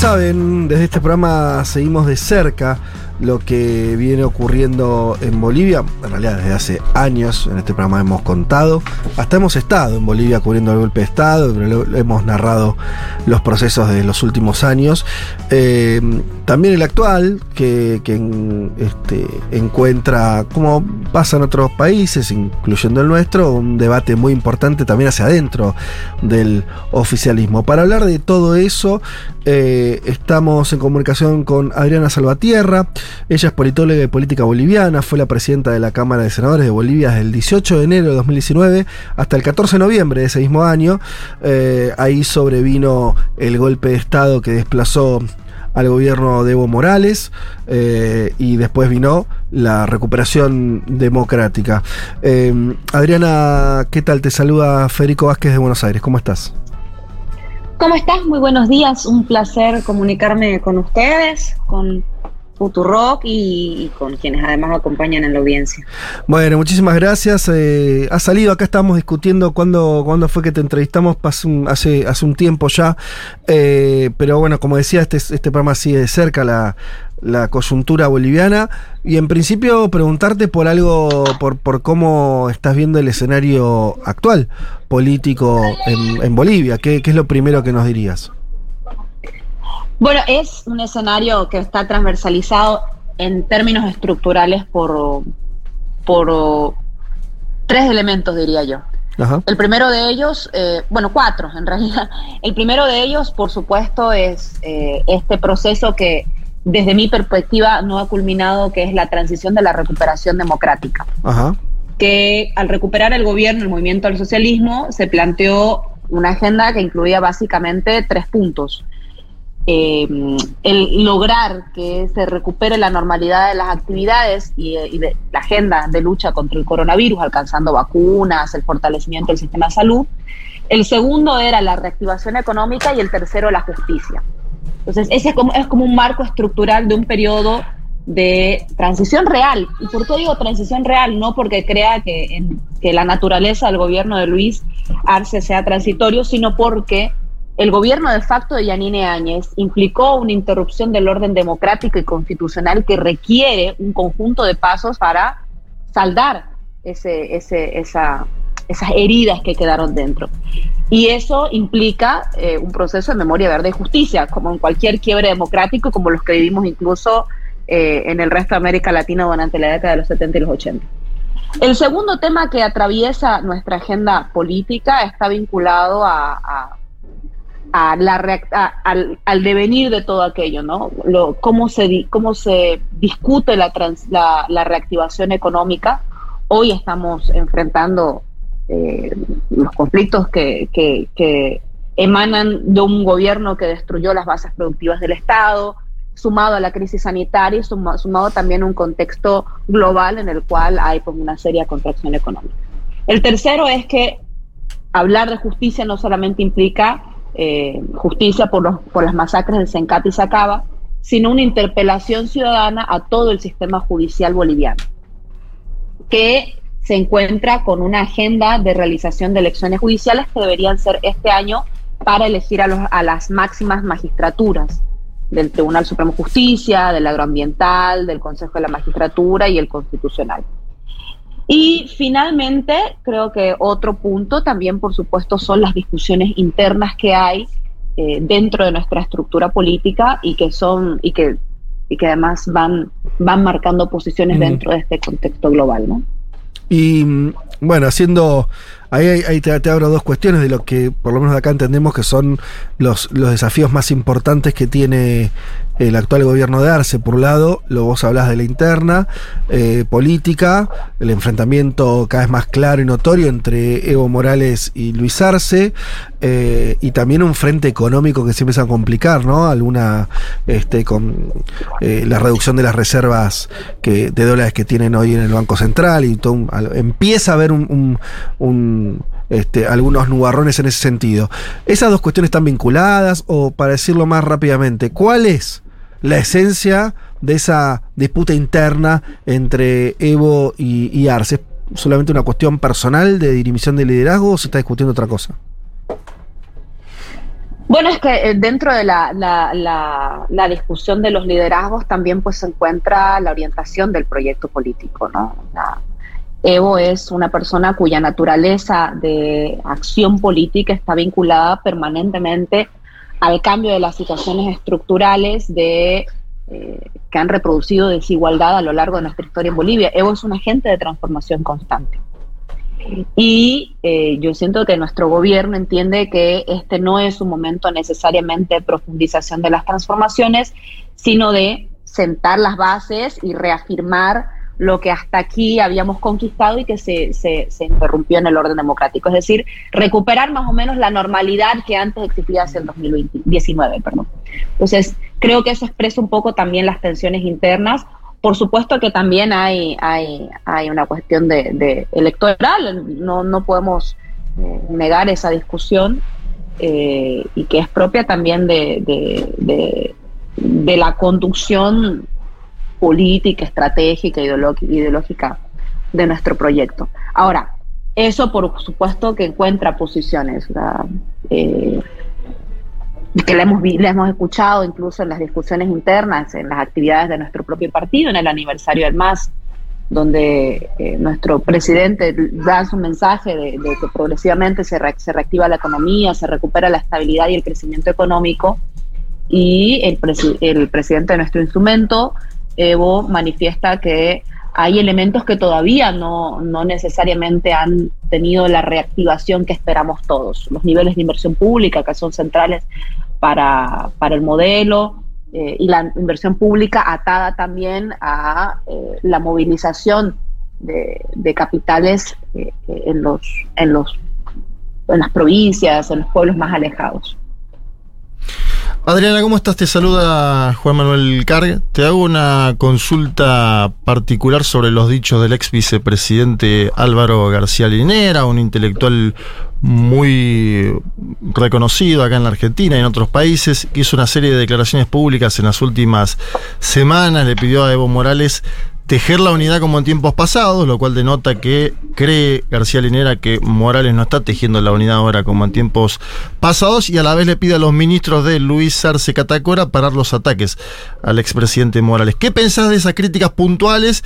saben, desde este programa seguimos de cerca lo que viene ocurriendo en Bolivia. En realidad, desde hace años en este programa hemos contado. Hasta hemos estado en Bolivia cubriendo el golpe de Estado, hemos narrado los procesos de los últimos años. Eh, también el actual, que, que este, encuentra, como pasa en otros países, incluyendo el nuestro, un debate muy importante también hacia adentro del oficialismo. Para hablar de todo eso, eh, estamos en comunicación con Adriana Salvatierra. Ella es politóloga y política boliviana, fue la presidenta de la Cámara de Senadores de Bolivia desde el 18 de enero de 2019 hasta el 14 de noviembre de ese mismo año. Eh, ahí sobrevino el golpe de Estado que desplazó al gobierno de Evo Morales eh, y después vino la recuperación democrática. Eh, Adriana, ¿qué tal? Te saluda Federico Vázquez de Buenos Aires. ¿Cómo estás? ¿Cómo estás? Muy buenos días. Un placer comunicarme con ustedes, con Futurock y, y, con quienes además acompañan en la audiencia. Bueno, muchísimas gracias. Eh, ha salido, acá estábamos discutiendo cuándo, cuándo fue que te entrevistamos, hace, hace un tiempo ya, eh, pero bueno, como decía, este, este programa sigue de cerca la, la coyuntura boliviana y en principio preguntarte por algo, por, por cómo estás viendo el escenario actual político en, en Bolivia. ¿Qué, ¿Qué es lo primero que nos dirías? Bueno, es un escenario que está transversalizado en términos estructurales por, por tres elementos, diría yo. Ajá. El primero de ellos, eh, bueno, cuatro en realidad. El primero de ellos, por supuesto, es eh, este proceso que desde mi perspectiva no ha culminado, que es la transición de la recuperación democrática. Ajá. Que al recuperar el gobierno, el movimiento al socialismo, se planteó una agenda que incluía básicamente tres puntos eh, el lograr que se recupere la normalidad de las actividades y, y, de la agenda de lucha contra el coronavirus, alcanzando vacunas, el fortalecimiento del sistema de salud. El segundo era la reactivación económica y el tercero la justicia. Entonces, ese es como, es como un marco estructural de un periodo de transición real. ¿Y por qué digo transición real? No porque crea que, en, que la naturaleza del gobierno de Luis Arce sea transitorio, sino porque el gobierno de facto de Yanine Áñez implicó una interrupción del orden democrático y constitucional que requiere un conjunto de pasos para saldar esas heridas que quedaron dentro. Y eso implica eh, un proceso de memoria verde y justicia, como en cualquier quiebre democrático, como los que vivimos incluso eh, en el resto de América Latina durante la década de los 70 y los 80. El segundo tema que atraviesa nuestra agenda política está vinculado a a la a, al, devenir de todo aquello, ¿no? Cómo, se, cómo se discute la, trans, la, reactivación económica. Hoy estamos enfrentando eh, los conflictos que, que, emanan de un gobierno que destruyó las bases productivas del Estado, sumado a la crisis sanitaria y sumado también a un contexto global en el cual hay pues, una seria contracción económica. El tercero es que hablar de justicia no solamente implica eh, justicia por, los, por las masacres de Sencate y Sacaba, sino una interpelación ciudadana a todo el sistema judicial boliviano, que se encuentra con una agenda de realización de elecciones judiciales que deberían ser este año para elegir a, los, a las máximas magistraturas del Tribunal Supremo de Justicia, del Agroambiental, del Consejo de la Magistratura y el Constitucional. Y finalmente, creo que otro punto también, por supuesto, son las discusiones internas que hay eh, dentro de nuestra estructura política y que son y que y que además van van marcando posiciones mm. dentro de este contexto global, ¿no? Y bueno, haciendo ahí, ahí te, abro dos cuestiones de lo que por lo menos acá entendemos que son los, los desafíos más importantes que tiene el actual gobierno de Arce, por un lado, lo vos hablás de la interna eh, política, el enfrentamiento cada vez más claro y notorio entre Evo Morales y Luis Arce, eh, y también un frente económico que se empieza a complicar, ¿no? Alguna, este, con eh, la reducción de las reservas que, de dólares que tienen hoy en el Banco Central, y todo empieza a haber un este, algunos nubarrones en ese sentido. ¿Esas dos cuestiones están vinculadas o, para decirlo más rápidamente, cuál es la esencia de esa disputa interna entre Evo y, Arce? ¿Es solamente una cuestión personal de dirimición de liderazgo o se está discutiendo otra cosa? Bueno, es que eh, dentro de la, la, discusión de los liderazgos también pues se encuentra la orientación del proyecto político, ¿no? Evo es una persona cuya naturaleza de acción política está vinculada permanentemente al cambio de las situaciones estructurales de, eh, que han reproducido desigualdad a lo largo de nuestra historia en Bolivia. Evo es un agente de transformación constante. Y eh, yo siento que nuestro gobierno entiende que este no es un momento necesariamente de profundización de las transformaciones, sino de sentar las bases y reafirmar lo que hasta aquí habíamos conquistado y que se, se, interrumpió en el orden democrático. Es decir, recuperar más o menos la normalidad que antes existía hace el 2019. Perdón. Entonces, creo que eso expresa un poco también las tensiones internas. Por supuesto que también hay, hay, hay una cuestión de, electoral, no, no podemos eh, negar esa discusión eh, y que es propia también de, de, de la conducción política, estratégica, ideológica de nuestro proyecto. Ahora, eso por supuesto que encuentra posiciones eh, que le hemos, hemos escuchado incluso en las discusiones internas, en las actividades de nuestro propio partido, en el aniversario del MAS, donde eh, nuestro presidente da su mensaje de, que progresivamente se, se, reactiva la economía, se recupera la estabilidad y el crecimiento económico, y el presidente de nuestro instrumento Evo manifiesta que hay elementos que todavía no, necesariamente han tenido la reactivación que esperamos todos. Los niveles de inversión pública que son centrales para, el modelo eh, y la inversión pública atada también a eh, la movilización de, capitales eh, en, los, en, los, en las provincias, en los pueblos más alejados. Adriana, ¿cómo estás? Te saluda Juan Manuel Carg. Te hago una consulta particular sobre los dichos del ex vicepresidente Álvaro García Linera, un intelectual muy reconocido acá en la Argentina y en otros países, hizo una serie de declaraciones públicas en las últimas semanas, le pidió a Evo Morales tejer la unidad como en tiempos pasados, lo cual denota que cree García Linera que Morales no está tejiendo la unidad ahora como en tiempos pasados y a la vez le pide a los ministros de Luis Arce Catacora parar los ataques al expresidente Morales. ¿Qué pensás de esas críticas puntuales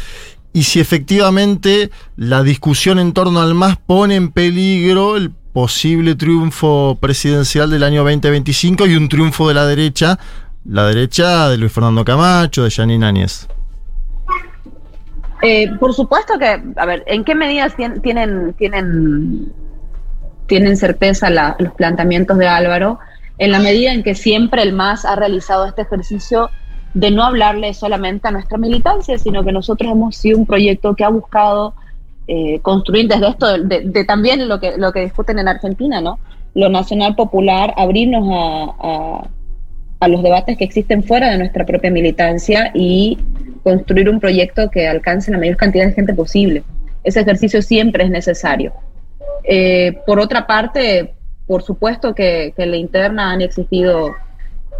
y si efectivamente la discusión en torno al MAS pone en peligro el posible triunfo presidencial del año 2025 y un triunfo de la derecha, la derecha de Luis Fernando Camacho, de Janine Áñez? Eh, por supuesto que, a ver, ¿en qué medidas tienen, tienen, tienen certeza los planteamientos de Álvaro? En la medida en que siempre el MAS ha realizado este ejercicio de no hablarle solamente a nuestra militancia, sino que nosotros hemos sido un proyecto que ha buscado eh, construir desde esto, de, también lo que, lo que discuten en Argentina, ¿no? Lo nacional popular, abrirnos a los debates que existen fuera de nuestra propia militancia y construir un proyecto que alcance la mayor cantidad de gente posible. Ese ejercicio siempre es necesario. Eh, por otra parte, por supuesto que, en la interna han existido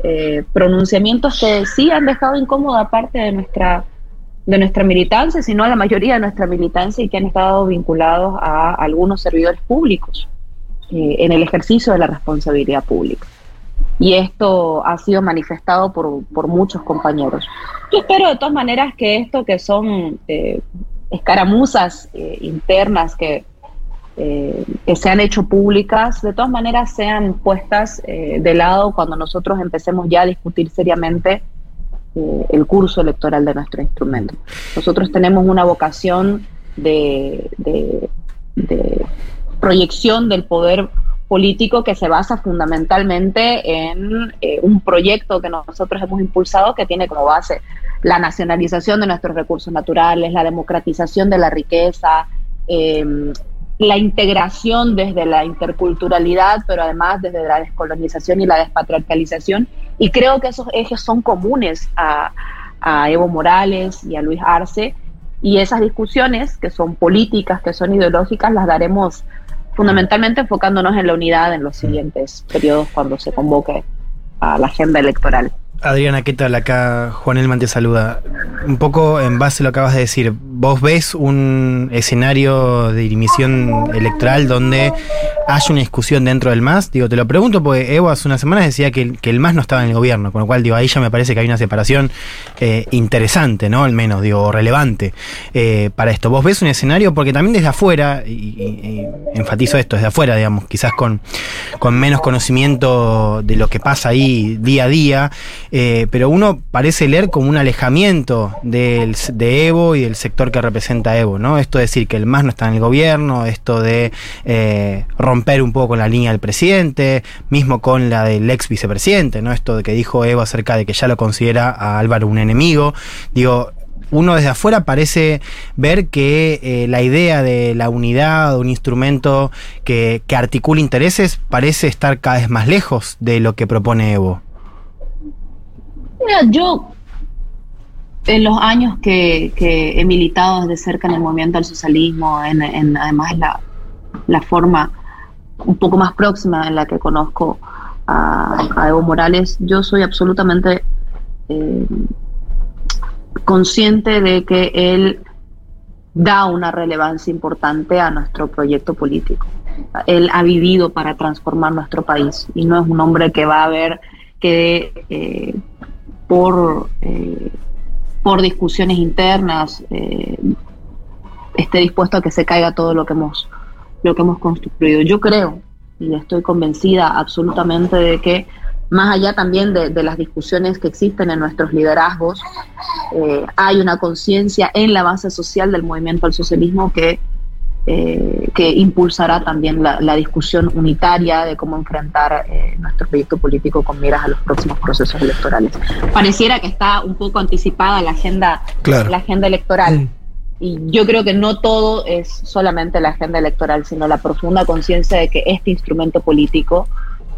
eh, pronunciamientos que sí han dejado incómoda parte de nuestra, de nuestra militancia, sino a la mayoría de nuestra militancia y que han estado vinculados a algunos servidores públicos eh, en el ejercicio de la responsabilidad pública y esto ha sido manifestado por, muchos compañeros. Yo espero de todas maneras que esto que son eh, escaramuzas eh, internas que, eh, que se han hecho públicas, de todas maneras sean puestas de lado cuando nosotros empecemos ya a discutir seriamente el curso electoral de nuestro instrumento. Nosotros tenemos una vocación de, de proyección del poder político que se basa fundamentalmente en eh, un proyecto que nosotros hemos impulsado que tiene como base la nacionalización de nuestros recursos naturales, la democratización de la riqueza, em, la integración desde la interculturalidad, pero además desde la descolonización y la despatriarcalización. Y creo que esos ejes son comunes a, a Evo Morales y a Luis Arce. Y esas discusiones, que son políticas, que son ideológicas, las daremos fundamentalmente enfocándonos en la unidad en los siguientes periodos cuando se convoque a la agenda electoral. Adriana, ¿qué tal? Acá Juan Elman te saluda. Un poco en base a lo que acabas de decir, vos ves un escenario de dimisión electoral donde haya una discusión dentro del MAS. Digo, te lo pregunto porque Evo hace unas semanas decía que, que el MAS no estaba en el gobierno, con lo cual, digo, ahí ya me parece que hay una separación eh, interesante, ¿no? Al menos, digo, relevante eh, para esto. ¿Vos ves un escenario? Porque también desde afuera, y, enfatizo esto, desde afuera, digamos, quizás con, con menos conocimiento de lo que pasa ahí día a día, eh, pero uno parece leer como un alejamiento del, de Evo y del sector que representa Evo, ¿no? Esto de decir que el MAS no está en el gobierno, esto de romper un poco con la línea del presidente, mismo con la del ex vicepresidente, ¿no? Esto de que dijo Evo acerca de que ya lo considera a Álvaro un enemigo. Digo, uno desde afuera parece ver que eh, la idea de la unidad, un instrumento que, que articula intereses, parece estar cada vez más lejos de lo que propone Evo. Mira, yo en los años que, he militado desde cerca en el movimiento al socialismo, en, además la, la, forma un poco más próxima en la que conozco a, Evo Morales, yo soy absolutamente eh, consciente de que él da una relevancia importante a nuestro proyecto político. Él ha vivido para transformar nuestro país y no es un hombre que va a ver que eh, por, eh, por discusiones internas esté dispuesto a que se caiga todo lo que hemos lo que hemos construido. Yo creo y estoy convencida absolutamente de que más allá también de, las discusiones que existen en nuestros liderazgos, eh, hay una conciencia en la base social del movimiento al socialismo que, eh, que impulsará también la, discusión unitaria de cómo enfrentar eh, nuestro proyecto político con miras a los próximos procesos electorales. Pareciera que está un poco anticipada la agenda, la agenda electoral. Mm. Y yo creo que no todo es solamente la agenda electoral, sino la profunda conciencia de que este instrumento político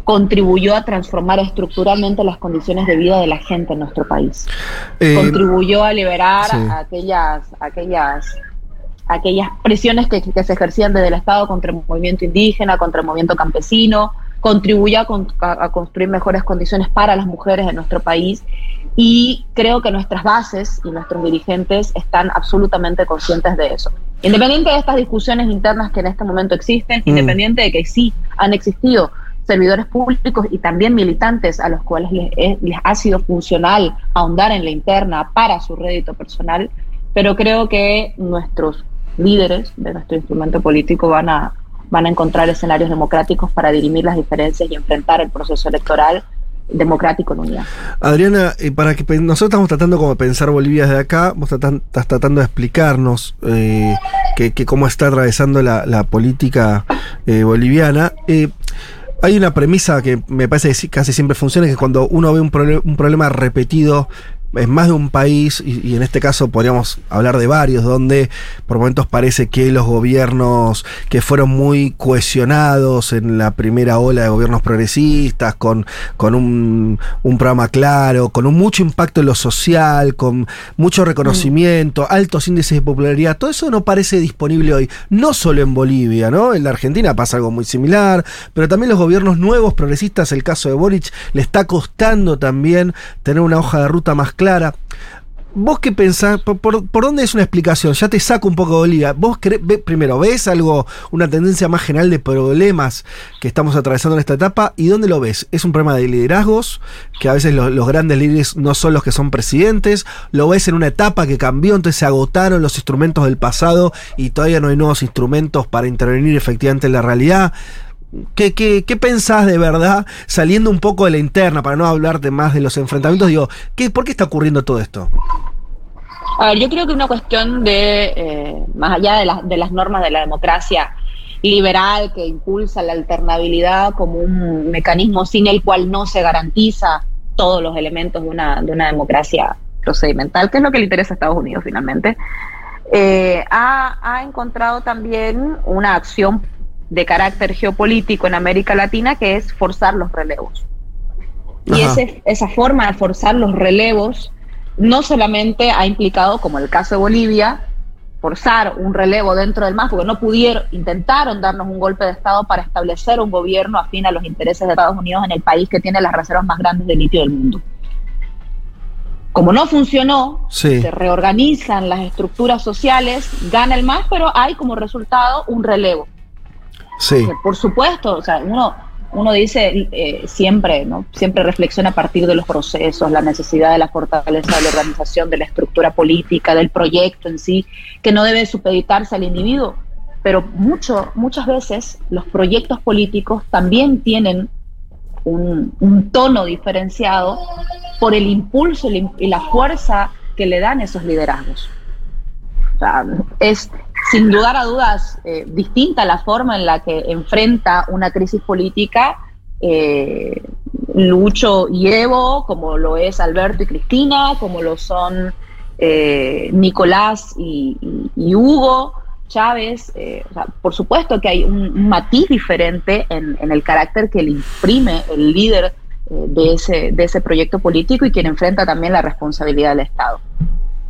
contribuyó a transformar estructuralmente las condiciones de vida de la gente en nuestro país. Eh, contribuyó a liberar aquellas, aquellas, aquellas presiones que, se ejercían desde el Estado contra el movimiento indígena, contra el movimiento campesino, contribuyó a construir mejores condiciones para las mujeres en nuestro país y creo que nuestras bases y nuestros dirigentes están absolutamente conscientes de eso. Independiente de estas discusiones internas que en este momento existen, mm. independiente de que sí han existido servidores públicos y también militantes a los cuales les, ha sido funcional ahondar en la interna para su rédito personal, pero creo que nuestros líderes de nuestro instrumento político van a, van a encontrar escenarios democráticos para dirimir las diferencias y enfrentar el proceso electoral democrático en unidad. Adriana, eh, para que nosotros estamos tratando como de pensar Bolivia desde acá, vos estás tratando de explicarnos eh, que, cómo está atravesando la, política eh, boliviana. hay una premisa que me parece que casi siempre funciona, que cuando uno ve un, un problema repetido en más de un país, y, en este caso podríamos hablar de varios, donde por momentos parece que los gobiernos que fueron muy cohesionados en la primera ola de gobiernos progresistas, con, con un, programa claro, con un mucho impacto en lo social, con mucho reconocimiento, mm. altos índices de popularidad, todo eso no parece disponible hoy, no solo en Bolivia, ¿no? En la Argentina pasa algo muy similar, pero también los gobiernos nuevos progresistas, el caso de Boric, le está costando también tener una hoja de ruta más clara. ¿Vos qué pensás? ¿Por, dónde es una explicación? Ya te saco un poco de Bolivia. ¿Vos primero, ves algo, una tendencia más general de problemas que estamos atravesando en esta etapa? ¿Y dónde lo ves? ¿Es un problema de liderazgos? Que a veces los grandes líderes no son los que son presidentes. ¿Lo ves en una etapa que cambió? Entonces se agotaron los instrumentos del pasado y todavía no hay nuevos instrumentos para intervenir efectivamente en la realidad. ¿Qué, qué, pensás de verdad, saliendo un poco de la interna, para no hablarte más de los enfrentamientos? Digo, ¿qué, ¿por qué está ocurriendo todo esto? A ver, yo creo que una cuestión de, eh, más allá de, de las normas de la democracia liberal que impulsa la alternabilidad como un mecanismo sin el cual no se garantiza todos los elementos de una, de una democracia procedimental, que es lo que le interesa a Estados Unidos finalmente, eh, ha, ha encontrado también una acción de carácter geopolítico en América Latina, que es forzar los relevos. Y ese, esa forma de forzar los relevos no solamente ha implicado, como el caso de Bolivia, forzar un relevo dentro del MAS, porque no pudieron, intentaron darnos un golpe de Estado para establecer un gobierno afín a los intereses de Estados Unidos en el país que tiene las reservas más grandes de litio del mundo como no funcionó, se reorganizan las estructuras sociales, gana el MAS, pero hay como resultado un relevo. Sí. por supuesto, o sea, uno, uno dice eh, siempre, ¿no? Siempre reflexiona a partir de los procesos, la necesidad de la fortaleza de la organización, de la estructura política, del proyecto en sí, que no debe supeditarse al individuo. Pero mucho, muchas veces los proyectos políticos también tienen un, un tono diferenciado por el impulso y la fuerza que le dan esos liderazgos. es sin dudar a dudas eh, distinta la forma en la que enfrenta una crisis política eh, Lucho y Evo, como lo es Alberto y Cristina, como lo son eh, Nicolás y, Hugo Chávez. por supuesto que hay un, matiz diferente en, el carácter que le imprime el líder de ese, proyecto político y quien enfrenta también la responsabilidad del Estado.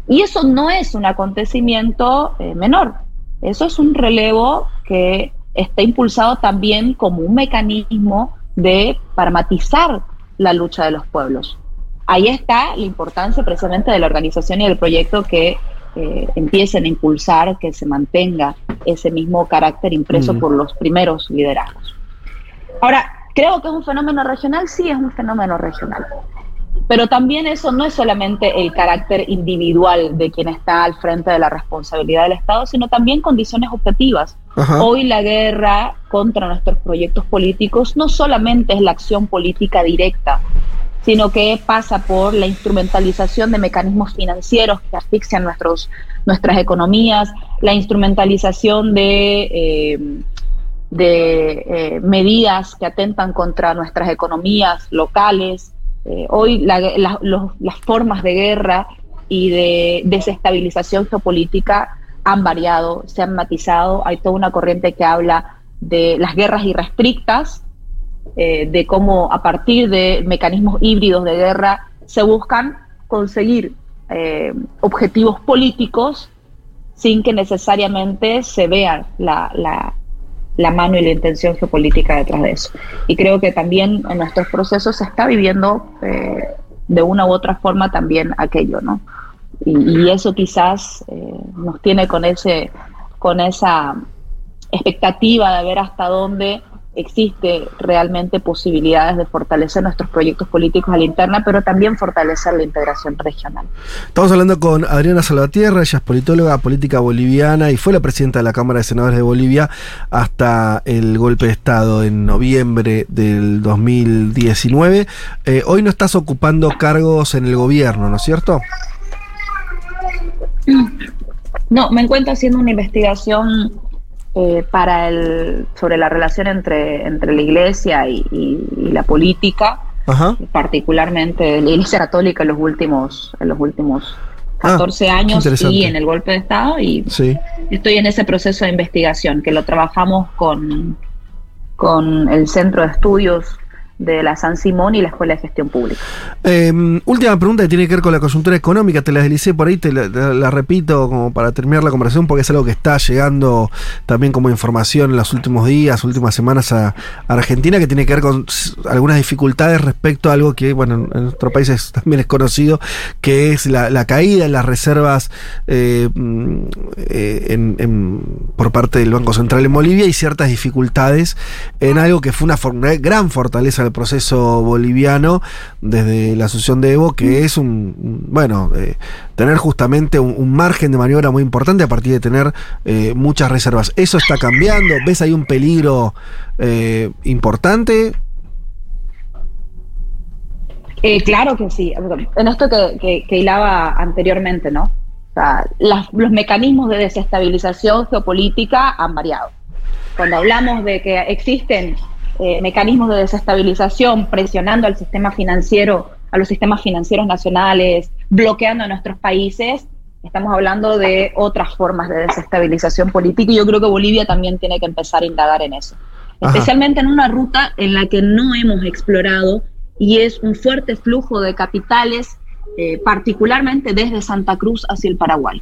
Y eso no es un acontecimiento menor, eso es un relevo que está impulsado también como un mecanismo de paramatizar la lucha de los pueblos. Ahí está la importancia precisamente de la organización y del proyecto que eh, empiecen a impulsar, que se mantenga ese mismo carácter impreso mm. por los primeros liderazgos. Ahora, Creo que es un fenómeno regional, sí es un fenómeno regional. Pero también eso no es solamente el carácter individual de quien está al frente de la responsabilidad del Estado, sino también condiciones objetivas. Hoy la guerra contra nuestros proyectos políticos no solamente es la acción política directa, sino que pasa por la instrumentalización de mecanismos financieros que asfixian nuestros, nuestras economías, la instrumentalización de eh, de eh, medidas que atentan contra nuestras economías locales. Eh, hoy las formas de guerra y de desestabilización geopolítica han variado, se han matizado. Hay toda una corriente que habla de las guerras irrestrictas, eh, de cómo a partir de mecanismos híbridos de guerra se buscan conseguir objetivos políticos sin que necesariamente se vea la mano y la intención geopolítica detrás de eso. Y creo que también en nuestros procesos se está viviendo eh, de una u otra forma también aquello, ¿no? Y, eso quizás eh, nos tiene con ese, con esa expectativa de ver hasta dónde existe realmente posibilidades de fortalecer nuestros proyectos políticos a la interna, pero también fortalecer la integración regional. Estamos hablando con Adriana Salvatierra, ella es politóloga política boliviana y fue la presidenta de la Cámara de Senadores de Bolivia hasta el golpe de Estado en noviembre del 2019. Eh, hoy no estás ocupando cargos en el gobierno, ¿no es cierto? No, me encuentro haciendo una investigación eh, para el, sobre la relación entre, entre la iglesia y, la política, particularmente la iglesia católica en los últimos, en los últimos 14 ah, años y en el golpe de Estado. Y estoy en ese proceso de investigación, que lo trabajamos con, con el Centro de Estudios de la San Simón y la Escuela de Gestión Pública. Em, última pregunta que tiene que ver con la coyuntura económica, te la deslicé por ahí, te la, repito como para terminar la conversación porque es algo que está llegando también como información en los últimos días, últimas semanas a, Argentina, que tiene que ver con algunas dificultades respecto a algo que, bueno, en nuestro país también es conocido, que es la, caída en las reservas eh, mm, eh, por parte del Banco Central en Bolivia y ciertas dificultades en algo que fue una, una gran fortaleza proceso boliviano desde la asunción de Evo, que es un, bueno, eh, tener justamente un, margen de maniobra muy importante a partir de tener eh, muchas reservas. ¿Eso está cambiando? ¿Ves ahí un peligro eh, importante? claro que sí. En esto que, hilaba anteriormente, ¿no? los mecanismos de desestabilización geopolítica han variado. Cuando hablamos de que existen eh, mecanismos de desestabilización, presionando al sistema financiero, a los sistemas financieros nacionales, bloqueando a nuestros países, estamos hablando de otras formas de desestabilización política y yo creo que Bolivia también tiene que empezar a indagar en eso. Especialmente en una ruta en la que no hemos explorado y es un fuerte flujo de capitales, eh, particularmente desde Santa Cruz hacia el Paraguay,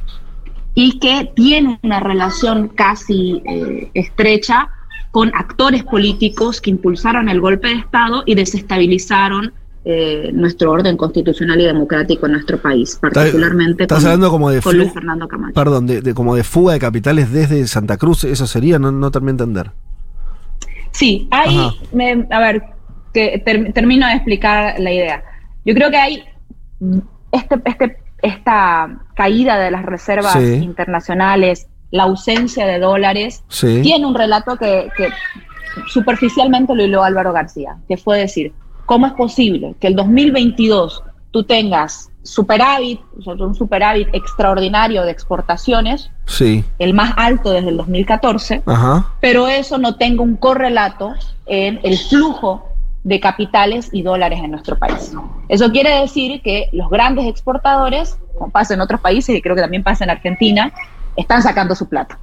y que tiene una relación casi eh, estrecha con actores políticos que impulsaron el golpe de Estado y desestabilizaron eh, nuestro orden constitucional y democrático en nuestro país, particularmente ¿Estás hablando como de con Fernando Camacho. Perdón, de, como de fuga de capitales desde Santa Cruz, eso sería, no, no termino de entender. Sí, hay, a ver, que termino de explicar la idea. Yo creo que hay este, este, esta caída de las reservas internacionales, la ausencia de dólares, tiene un relato que, que superficialmente lo hiló Álvaro García, que fue decir, ¿Cómo es posible que el 2022 tú tengas superávit, un superávit extraordinario de exportaciones, sí. el más alto desde el 2014, pero eso no tenga un correlato en el flujo de capitales y dólares en nuestro país. Eso quiere decir que los grandes exportadores, como pasa en otros países y creo que también pasa en Argentina, están sacando su plata.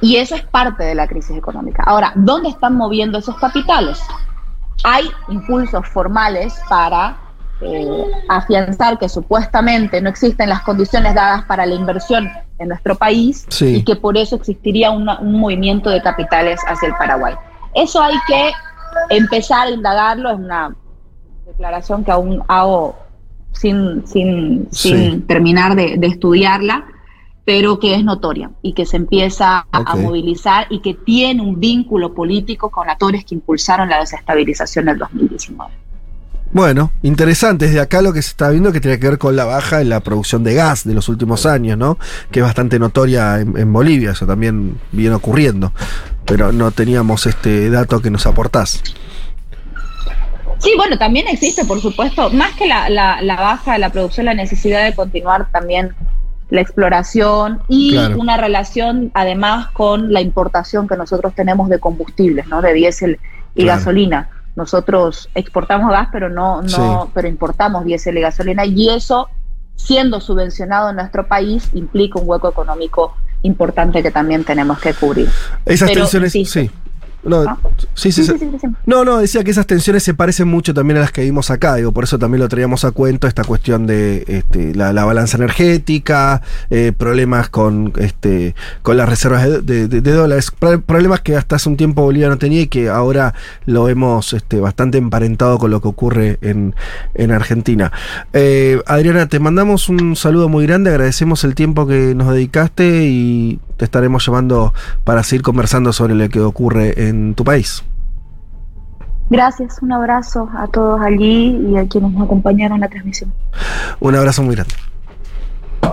Y eso es parte de la crisis económica. Ahora, ¿dónde están moviendo esos capitales? hay impulsos formales para eh, afianzar que supuestamente no existen las condiciones dadas para la inversión en nuestro país y que por eso existiría un movimiento de capitales hacia el Paraguay. Eso hay que empezar a indagarlo, es una declaración que aún hago sin, sin, sin terminar de, de estudiarla, pero que es notoria y que se empieza a movilizar y que tiene un vínculo político con actores que impulsaron la desestabilización del 2019. Bueno, interesante. Desde acá lo que se está viendo que tiene que ver con la baja en la producción de gas de los últimos años, ¿no? Que es bastante notoria en, Bolivia, eso también viene ocurriendo. Pero no teníamos este dato que nos aportás. Sí, bueno, también existe, por supuesto, más que la, la baja de la producción, la necesidad de continuar también la exploración y una relación además con la importación que nosotros tenemos de combustibles, ¿no? De diésel y gasolina. Nosotros exportamos gas, pero no, no, pero importamos diésel y gasolina, y eso, siendo subvencionado en nuestro país, implica un hueco económico importante que también tenemos que cubrir. Esas tensiones, sí. No, ¿Ah? sí, sí, no, no, decía que esas tensiones se parecen mucho también a las que vimos acá, digo, por eso también lo traíamos a cuento, esta cuestión de este, la, balanza energética, eh, problemas con, este, con las reservas de, dólares, problemas que hasta hace un tiempo Bolivia no tenía y que ahora lo vemos este, bastante emparentado con lo que ocurre en, Argentina. Eh, Adriana, te mandamos un saludo muy grande, agradecemos el tiempo que nos dedicaste y te estaremos llamando para seguir conversando sobre lo que ocurre en tu país. Gracias, un abrazo a todos allí y a quienes nos acompañaron en la transmisión. Un abrazo muy grande.